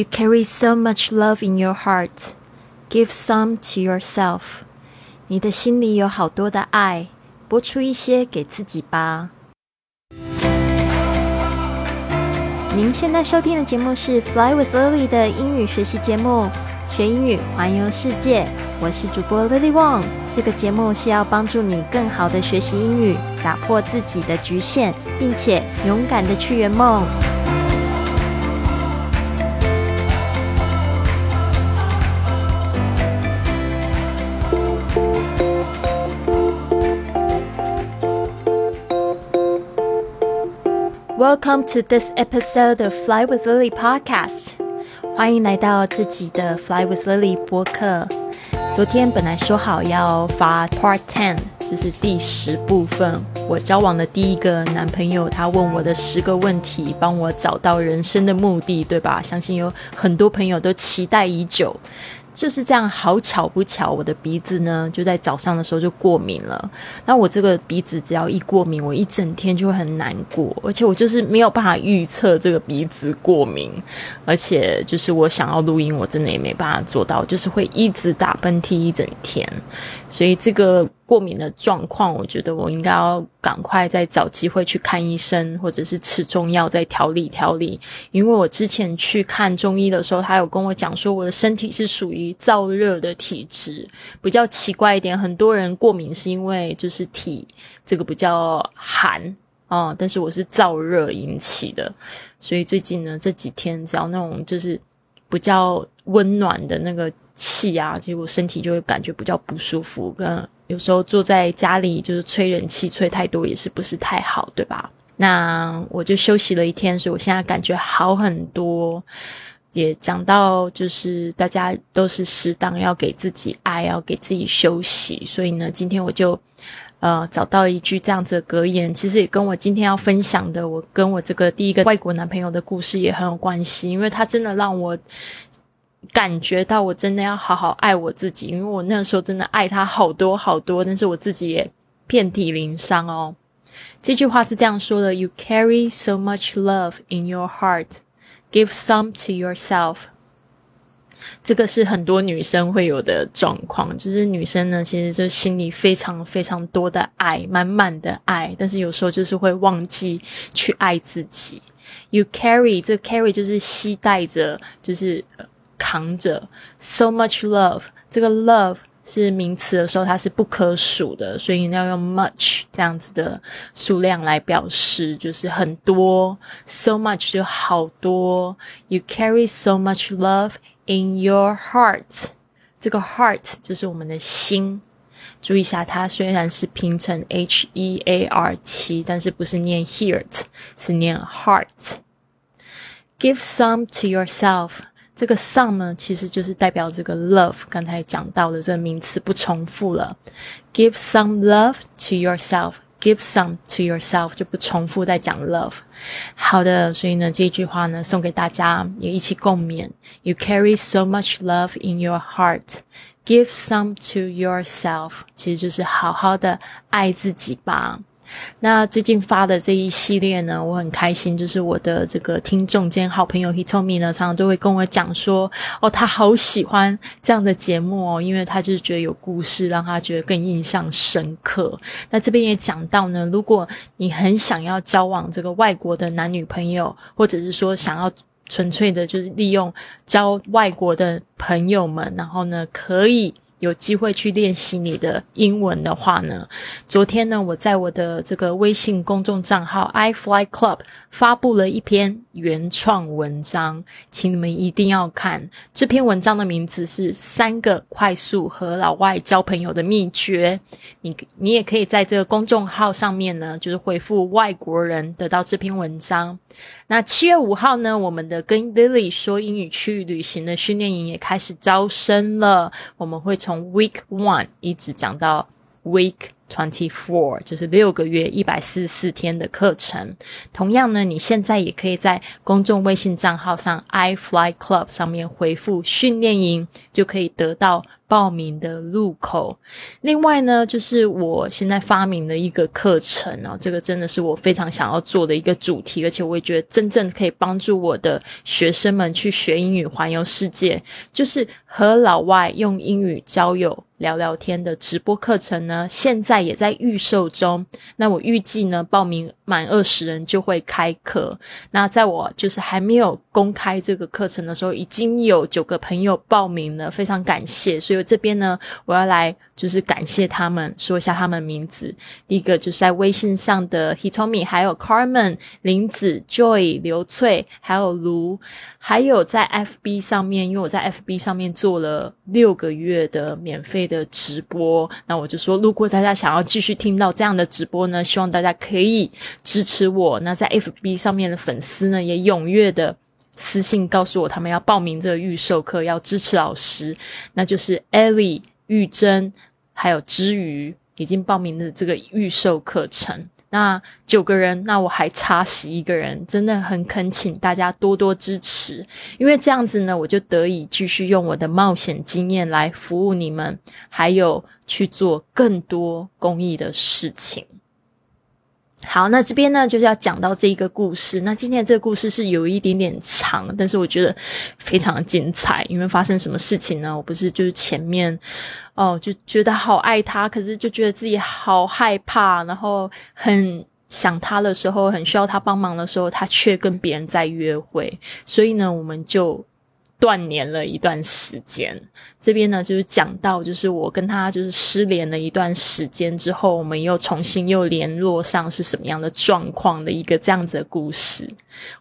You carry so much love in your heart. Give some to yourself. 你的心里有好多的爱，拨出一些给自己吧。您现在收听的节目是《Fly with Lily》的英语学习节目，学英语环游世界。我是主播 Lily Wong。这个节目是要帮助你更好的学习英语，打破自己的局限，并且勇敢的去圆梦。Welcome to this episode of Fly with Lily podcast。欢迎来到自己的 Fly with Lily 播客。昨天本来说好要发 Part Ten，就是第十部分。我交往的第一个男朋友，他问我的十个问题，帮我找到人生的目的，对吧？相信有很多朋友都期待已久。就是这样，好巧不巧，我的鼻子呢就在早上的时候就过敏了。那我这个鼻子只要一过敏，我一整天就会很难过，而且我就是没有办法预测这个鼻子过敏，而且就是我想要录音，我真的也没办法做到，就是会一直打喷嚏一整天。所以这个过敏的状况，我觉得我应该要赶快再找机会去看医生，或者是吃中药再调理调理。因为我之前去看中医的时候，他有跟我讲说，我的身体是属于燥热的体质。比较奇怪一点，很多人过敏是因为就是体这个比较寒啊，但是我是燥热引起的。所以最近呢，这几天只要那种就是比较温暖的那个。气啊，结果身体就会感觉比较不舒服。跟有时候坐在家里就是吹人气，吹太多也是不是太好，对吧？那我就休息了一天，所以我现在感觉好很多。也讲到就是大家都是适当要给自己爱，要给自己休息。所以呢，今天我就呃找到一句这样子的格言，其实也跟我今天要分享的我跟我这个第一个外国男朋友的故事也很有关系，因为他真的让我。感觉到我真的要好好爱我自己，因为我那时候真的爱他好多好多，但是我自己也遍体鳞伤哦。这句话是这样说的：You carry so much love in your heart, give some to yourself。这个是很多女生会有的状况，就是女生呢，其实就心里非常非常多的爱，满满的爱，但是有时候就是会忘记去爱自己。You carry，这 carry 就是携带着，就是。扛着 so much love，这个 love 是名词的时候，它是不可数的，所以你要用 much 这样子的数量来表示，就是很多 so much 就好多。You carry so much love in your heart，这个 heart 就是我们的心。注意一下，它虽然是拼成 h e a r t，但是不是念 heart，是念 heart。Give some to yourself。 这个 some 呢，其实就是代表这个 love。刚才讲到的这个名词不重复了。Give some love to yourself. Give some to yourself 就不重复再讲 love。好的，所以呢，这句话呢，送给大家也一起共勉。You carry so much love in your heart. Give some to yourself，其实就是好好的爱自己吧。那最近发的这一系列呢，我很开心，就是我的这个听众兼好朋友 Hitomi 呢，常常都会跟我讲说，哦，他好喜欢这样的节目哦，因为他就是觉得有故事，让他觉得更印象深刻。那这边也讲到呢，如果你很想要交往这个外国的男女朋友，或者是说想要纯粹的，就是利用交外国的朋友们，然后呢，可以。有机会去练习你的英文的话呢，昨天呢，我在我的这个微信公众账号 i fly club 发布了一篇原创文章，请你们一定要看。这篇文章的名字是三个快速和老外交朋友的秘诀。你你也可以在这个公众号上面呢，就是回复外国人得到这篇文章。那七月五号呢，我们的跟 Lily 说英语区域旅行的训练营也开始招生了。我们会从 Week One 一直讲到 Week Twenty Four，就是六个月一百四十四天的课程。同样呢，你现在也可以在公众微信账号上 i Fly Club 上面回复训练营，就可以得到。报名的入口。另外呢，就是我现在发明的一个课程哦，这个真的是我非常想要做的一个主题，而且我也觉得真正可以帮助我的学生们去学英语、环游世界，就是和老外用英语交友。聊聊天的直播课程呢，现在也在预售中。那我预计呢，报名满二十人就会开课。那在我就是还没有公开这个课程的时候，已经有九个朋友报名了，非常感谢。所以这边呢，我要来就是感谢他们，说一下他们名字。第一个就是在微信上的 Hitomi，还有 Carmen、林子、Joy、刘翠，还有卢，还有在 FB 上面，因为我在 FB 上面做了六个月的免费。的直播，那我就说，如果大家想要继续听到这样的直播呢，希望大家可以支持我。那在 FB 上面的粉丝呢，也踊跃的私信告诉我，他们要报名这个预授课，要支持老师。那就是 Ellie、玉珍还有之余已经报名的这个预授课程。那九个人，那我还差十一个人，真的很恳请大家多多支持，因为这样子呢，我就得以继续用我的冒险经验来服务你们，还有去做更多公益的事情。好，那这边呢就是要讲到这一个故事。那今天这个故事是有一点点长，但是我觉得非常的精彩。因为发生什么事情呢？我不是就是前面哦就觉得好爱他，可是就觉得自己好害怕，然后很想他的时候，很需要他帮忙的时候，他却跟别人在约会。所以呢，我们就。断联了一段时间，这边呢就是讲到，就是我跟他就是失联了一段时间之后，我们又重新又联络上，是什么样的状况的一个这样子的故事。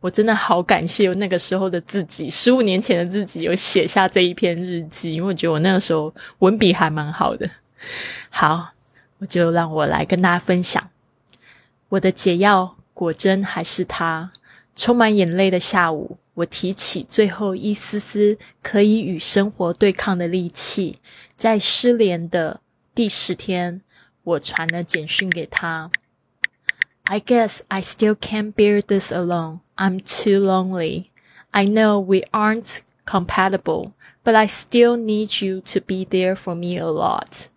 我真的好感谢那个时候的自己，十五年前的自己有写下这一篇日记，因为我觉得我那个时候文笔还蛮好的。好，我就让我来跟大家分享我的解药，果真还是他，充满眼泪的下午。我提起最后一丝丝可以与生活对抗的力气，在失联的第十天，我传了简讯给他。I guess I still can't bear this alone. I'm too lonely. I know we aren't compatible, but I still need you to be there for me a lot.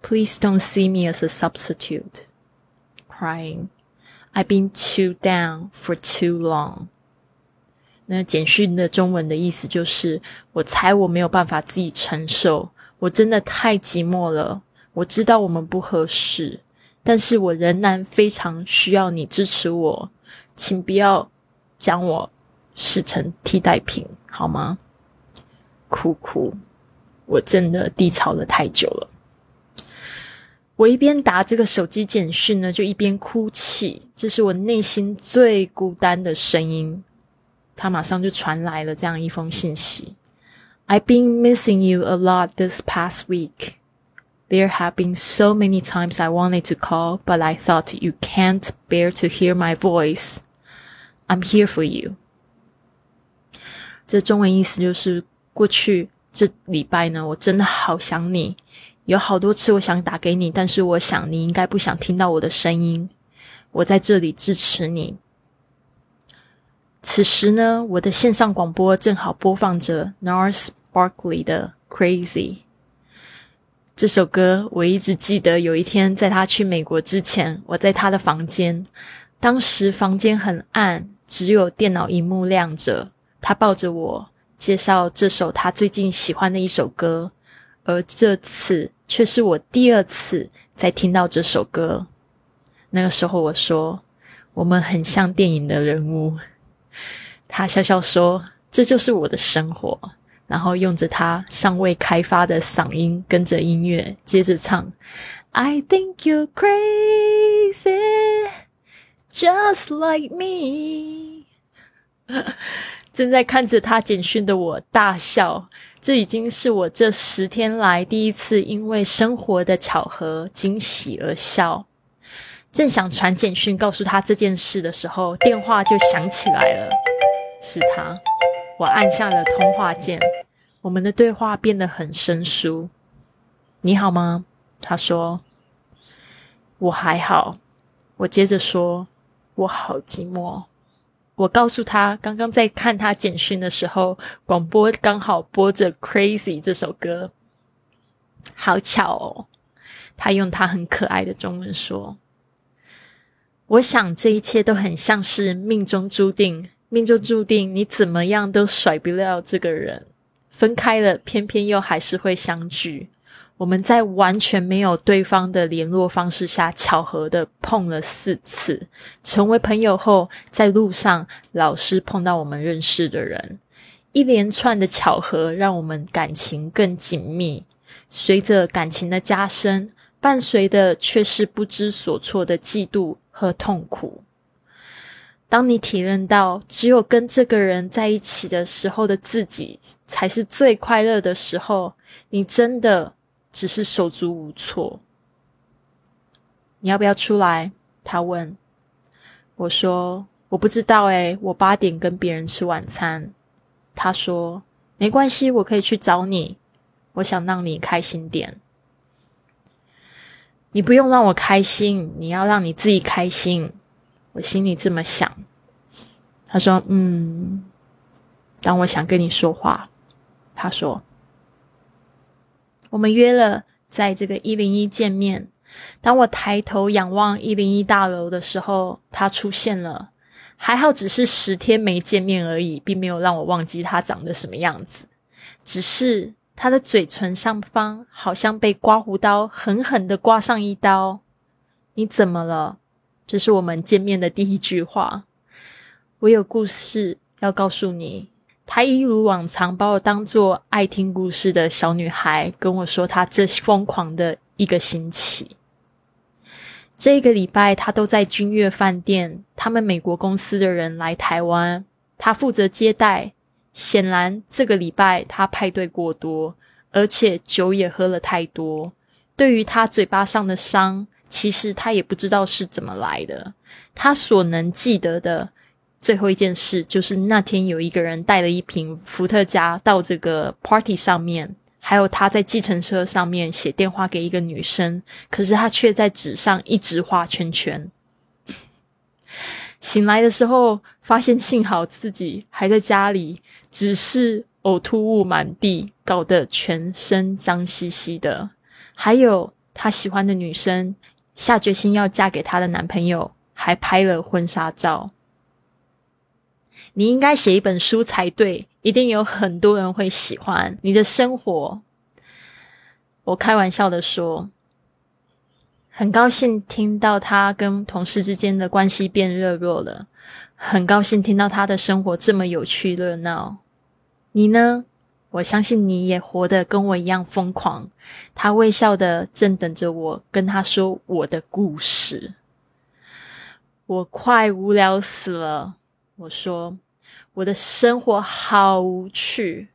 Please don't see me as a substitute. Crying. I've been too down for too long. 那简讯的中文的意思就是：我猜我没有办法自己承受，我真的太寂寞了。我知道我们不合适，但是我仍然非常需要你支持我，请不要将我视成替代品，好吗？哭哭，我真的低潮了太久了。我一边打这个手机简讯呢，就一边哭泣，这是我内心最孤单的声音。他马上就传来了这样一封信息：“I've been missing you a lot this past week. There have been so many times I wanted to call, but I thought you can't bear to hear my voice. I'm here for you.” 这中文意思就是：过去这礼拜呢，我真的好想你，有好多次我想打给你，但是我想你应该不想听到我的声音。我在这里支持你。此时呢，我的线上广播正好播放着 Nars Barkley 的《Crazy》这首歌。我一直记得有一天，在他去美国之前，我在他的房间，当时房间很暗，只有电脑荧幕亮着。他抱着我，介绍这首他最近喜欢的一首歌，而这次却是我第二次在听到这首歌。那个时候，我说：“我们很像电影的人物。”他笑笑说：“这就是我的生活。”然后用着他尚未开发的嗓音，跟着音乐接着唱：“I think you're crazy, just like me。”正在看着他简讯的我大笑，这已经是我这十天来第一次因为生活的巧合惊喜而笑。正想传简讯告诉他这件事的时候，电话就响起来了。是他，我按下了通话键，我们的对话变得很生疏。你好吗？他说。我还好。我接着说，我好寂寞。我告诉他，刚刚在看他简讯的时候，广播刚好播着《Crazy》这首歌。好巧哦，他用他很可爱的中文说：“我想这一切都很像是命中注定，命中注定你怎么样都甩不了这个人，分开了，偏偏又还是会相聚。”我们在完全没有对方的联络方式下，巧合的碰了四次。成为朋友后，在路上老是碰到我们认识的人，一连串的巧合让我们感情更紧密。随着感情的加深，伴随的却是不知所措的嫉妒和痛苦。当你体认到只有跟这个人在一起的时候的自己才是最快乐的时候，你真的。只是手足无措。你要不要出来？他问。我说我不知道诶，我八点跟别人吃晚餐。他说没关系，我可以去找你。我想让你开心点。你不用让我开心，你要让你自己开心。我心里这么想。他说嗯。当我想跟你说话，他说。我们约了在这个一零一见面。当我抬头仰望一零一大楼的时候，他出现了。还好只是十天没见面而已，并没有让我忘记他长得什么样子。只是他的嘴唇上方好像被刮胡刀狠狠的刮上一刀。你怎么了？这是我们见面的第一句话。我有故事要告诉你。他一如往常把我当做爱听故事的小女孩，跟我说他这疯狂的一个星期。这个礼拜他都在君悦饭店，他们美国公司的人来台湾，他负责接待。显然这个礼拜他派对过多，而且酒也喝了太多。对于他嘴巴上的伤，其实他也不知道是怎么来的。他所能记得的。最后一件事就是那天有一个人带了一瓶伏特加到这个 party 上面，还有他在计程车上面写电话给一个女生，可是他却在纸上一直画圈圈。醒来的时候发现幸好自己还在家里，只是呕吐物满地，搞得全身脏兮兮的。还有他喜欢的女生下决心要嫁给他的男朋友，还拍了婚纱照。你应该写一本书才对，一定有很多人会喜欢你的生活。我开玩笑的说，很高兴听到他跟同事之间的关系变热络了，很高兴听到他的生活这么有趣热闹。你呢？我相信你也活得跟我一样疯狂。他微笑的正等着我跟他说我的故事。我快无聊死了，我说。我的生活好无趣，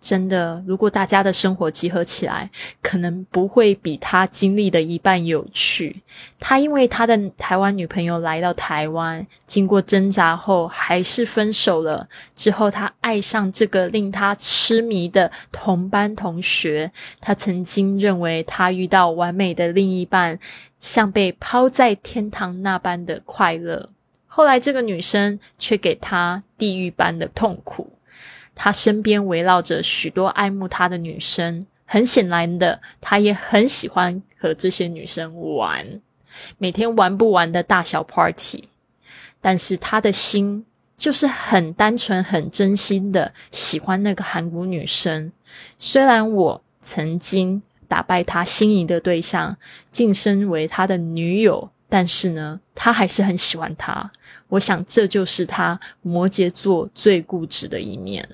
真的。如果大家的生活集合起来，可能不会比他经历的一半有趣。他因为他的台湾女朋友来到台湾，经过挣扎后还是分手了。之后他爱上这个令他痴迷的同班同学。他曾经认为他遇到完美的另一半，像被抛在天堂那般的快乐。后来，这个女生却给他地狱般的痛苦。他身边围绕着许多爱慕他的女生，很显然的，他也很喜欢和这些女生玩，每天玩不完的大小 party。但是他的心就是很单纯、很真心的喜欢那个韩国女生。虽然我曾经打败他心仪的对象，晋升为他的女友，但是呢，他还是很喜欢她。我想，这就是他摩羯座最固执的一面。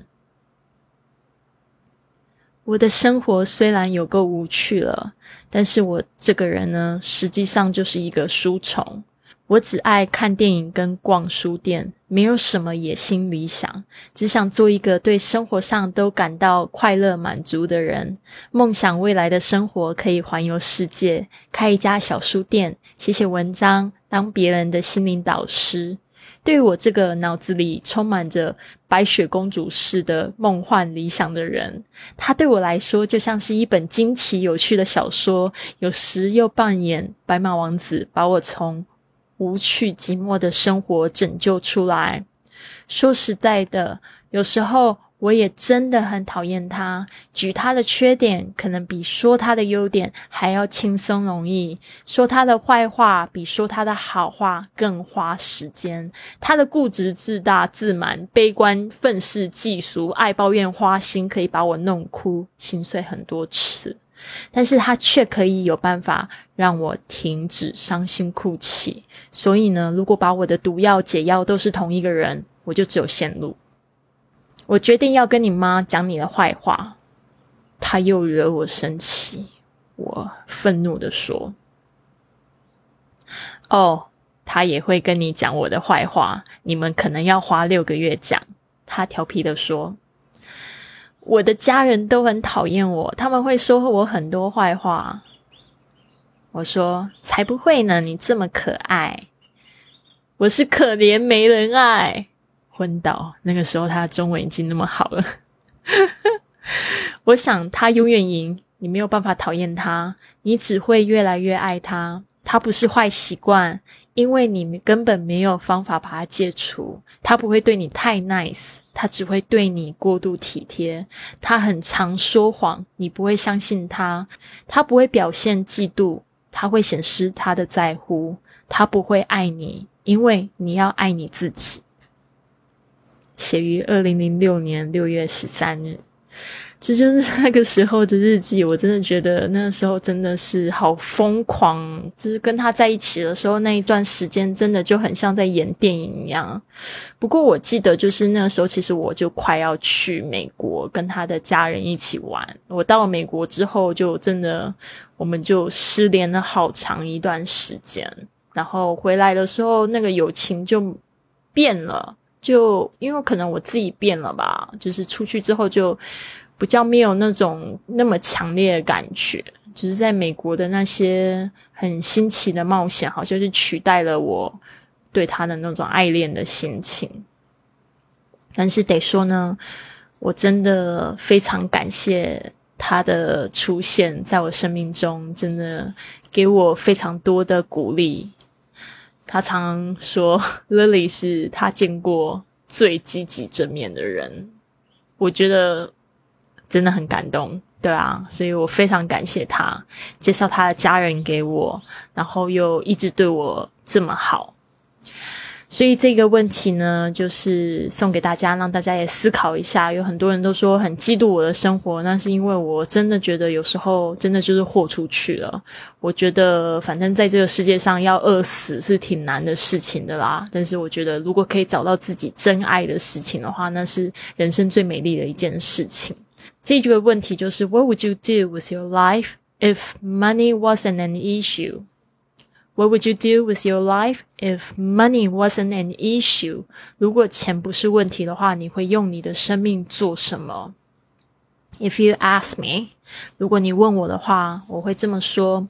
我的生活虽然有够无趣了，但是我这个人呢，实际上就是一个书虫。我只爱看电影跟逛书店，没有什么野心理想，只想做一个对生活上都感到快乐满足的人。梦想未来的生活可以环游世界，开一家小书店，写写文章，当别人的心灵导师。对于我这个脑子里充满着白雪公主式的梦幻理想的人，它对我来说就像是一本惊奇有趣的小说，有时又扮演白马王子，把我从无趣寂寞的生活拯救出来。说实在的，有时候我也真的很讨厌他，举他的缺点可能比说他的优点还要轻松容易，说他的坏话比说他的好话更花时间。他的固执、自大、自满、悲观、愤世嫉俗、爱抱怨、花心，可以把我弄哭、心碎很多次，但是他却可以有办法让我停止伤心哭泣。所以呢，如果把我的毒药、解药都是同一个人，我就只有陷入。我决定要跟你妈讲你的坏话，她又惹我生气。我愤怒的说：“哦，她也会跟你讲我的坏话，你们可能要花六个月讲。”她调皮的说：“我的家人都很讨厌我，他们会说我很多坏话。”我说：“才不会呢，你这么可爱，我是可怜没人爱。”昏倒，那个时候他的中文已经那么好了。我想他永远赢，你没有办法讨厌他，你只会越来越爱他。他不是坏习惯，因为你根本没有方法把他戒除。他不会对你太 nice，他只会对你过度体贴。他很常说谎，你不会相信他。他不会表现嫉妒，他会显示他的在乎。他不会爱你，因为你要爱你自己。写于二零零六年六月十三日，这就是 那个时候的日记。我真的觉得那时候真的是好疯狂，就是跟他在一起的时候那一段时间，真的就很像在演电影一样。不过我记得，就是那个时候，其实我就快要去美国跟他的家人一起玩。我到了美国之后，就真的我们就失联了好长一段时间。然后回来的时候，那个友情就变了。就因为可能我自己变了吧，就是出去之后就比较没有那种那么强烈的感觉，就是在美国的那些很新奇的冒险，好像是取代了我对他的那种爱恋的心情。但是得说呢，我真的非常感谢他的出现在我生命中，真的给我非常多的鼓励。他常说，Lily 是他见过最积极正面的人，我觉得真的很感动，对啊，所以我非常感谢他介绍他的家人给我，然后又一直对我这么好。所以这个问题呢，就是送给大家，让大家也思考一下。有很多人都说很嫉妒我的生活，那是因为我真的觉得有时候真的就是豁出去了。我觉得反正在这个世界上要饿死是挺难的事情的啦。但是我觉得如果可以找到自己真爱的事情的话，那是人生最美丽的一件事情。这个问题就是 What would you do with your life if money wasn't an issue？issue？What would you do with your life if money wasn't an issue？如果钱不是问题的话，你会用你的生命做什么？If you ask me，如果你问我的话，我会这么说：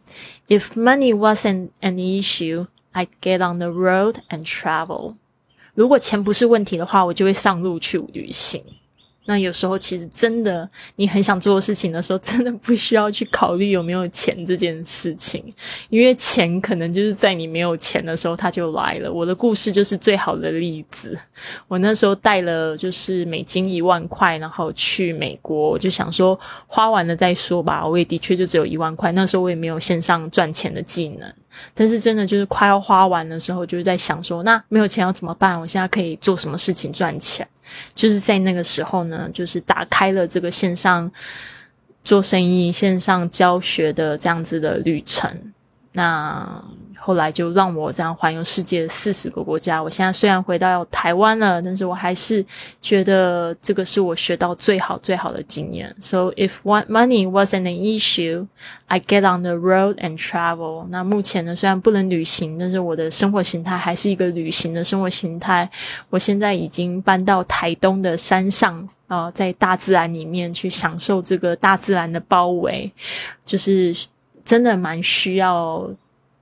If money wasn't an issue，I'd get on the road and travel。如果钱不是问题的话，我就会上路去旅行。 那有时候其实真的，你很想做的事情的时候，真的不需要去考虑有没有钱这件事情，因为钱可能就是在你没有钱的时候，它就来了。我的故事就是最好的例子。我那时候带了就是美金一万块，然后去美国，我就想说花完了再说吧。我也的确就只有一万块，那时候我也没有线上赚钱的技能。但是真的就是快要花完的时候，就是在想说，那没有钱要怎么办？我现在可以做什么事情赚钱？就是在那个时候呢，就是打开了这个线上做生意、线上教学的这样子的旅程。那。后来就让我这样环游世界四十个国家。我现在虽然回到台湾了，但是我还是觉得这个是我学到最好最好的经验。So if one money wasn't an issue, I get on the road and travel。那目前呢，虽然不能旅行，但是我的生活形态还是一个旅行的生活形态。我现在已经搬到台东的山上啊，在大自然里面去享受这个大自然的包围，就是真的蛮需要。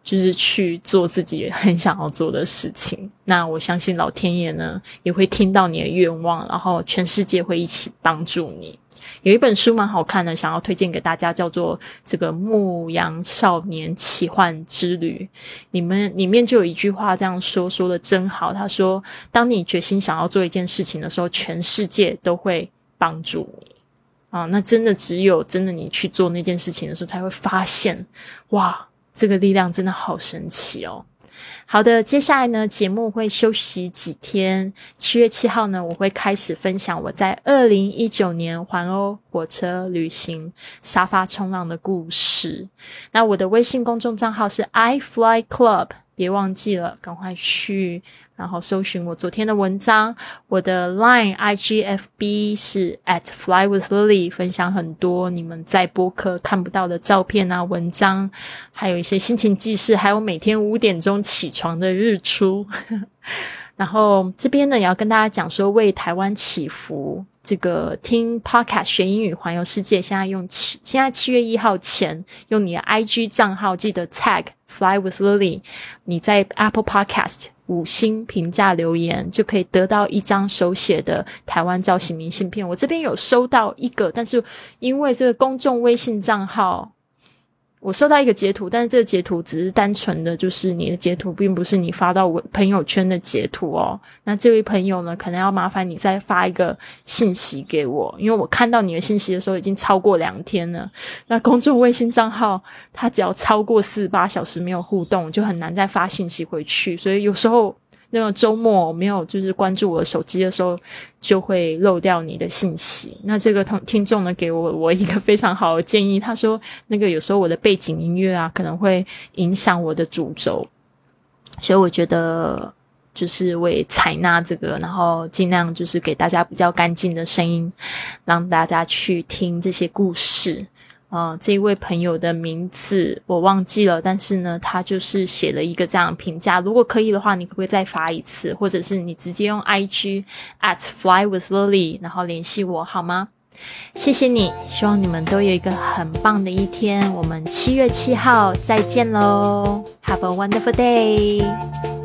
就是去做自己很想要做的事情。那我相信老天爷呢，也会听到你的愿望，然后全世界会一起帮助你。有一本书蛮好看的，想要推荐给大家，叫做《这个牧羊少年奇幻之旅》。你们里面就有一句话这样说，说的真好。他说：“当你决心想要做一件事情的时候，全世界都会。”帮助你啊。那真的只有真的你去做那件事情的时候，才会发现，哇，这个力量真的好神奇哦。好的，接下来呢，节目会休息几天。七月七号呢，我会开始分享我在二零一九年环欧火车旅行沙发冲浪的故事。那我的微信公众账号是 i fly club，别忘记了，赶快去。然后搜寻我昨天的文章，我的 Line IGFB 是 at fly with Lily，分享很多你们在播客看不到的照片啊、文章，还有一些心情记事，还有每天五点钟起床的日出。然后这边呢，也要跟大家讲说，为台湾祈福。这个听 Podcast 学英语环游世界，现在用七，现在七月一号前用你的 IG 账号，记得 tag fly with Lily，你在 Apple Podcast 五星评价留言，就可以得到一张手写的台湾造型明信片。我这边有收到一个，但是因为这个公众微信账号。我收到一个截图，但是这个截图只是单纯的就是你的截图，并不是你发到我朋友圈的截图哦。那这位朋友呢，可能要麻烦你再发一个信息给我，因为我看到你的信息的时候已经超过两天了。那公众微信账号它只要超过四十八小时没有互动，就很难再发信息回去，所以有时候。那个周末没有就是关注我手机的时候，就会漏掉你的信息。那这个同听众呢，给我我一个非常好的建议，他说那个有时候我的背景音乐啊，可能会影响我的主轴，所以我觉得就是为采纳这个，然后尽量就是给大家比较干净的声音，让大家去听这些故事。呃，这一位朋友的名字我忘记了，但是呢，他就是写了一个这样评价。如果可以的话，你可不可以再发一次，或者是你直接用 I G at fly with Lily，然后联系我好吗？谢谢你，希望你们都有一个很棒的一天。我们七月七号再见喽，Have a wonderful day。